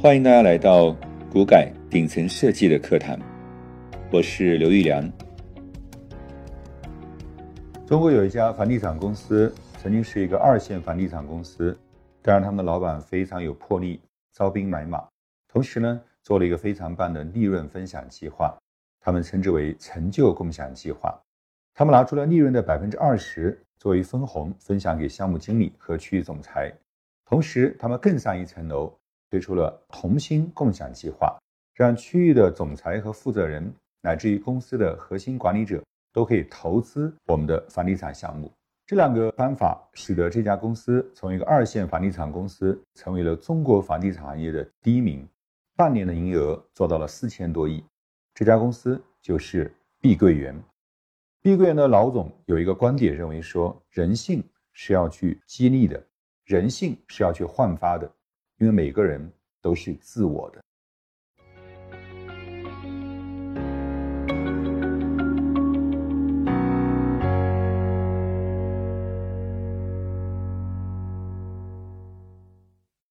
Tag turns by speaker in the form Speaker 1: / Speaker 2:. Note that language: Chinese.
Speaker 1: 欢迎大家来到股改顶层设计的课堂，我是刘玉良。中国有一家房地产公司，曾经是一个二线房地产公司，当然他们的老板非常有魄力，招兵买马，同时呢，做了一个非常棒的利润分享计划，他们称之为成就共享计划。他们拿出了利润的百分之二十作为分红，分享给项目经理和区域总裁。同时，他们更上一层楼，推出了同心共享计划，让区域的总裁和负责人，乃至于公司的核心管理者，都可以投资我们的房地产项目。这两个方法使得这家公司从一个二线房地产公司，成为了中国房地产行业的第一名，半年的营业额做到了四千多亿。这家公司就是碧桂园。碧桂园的老总有一个观点，认为说人性是要去激励的，人性是要去焕发的，因为每个人都是自我的。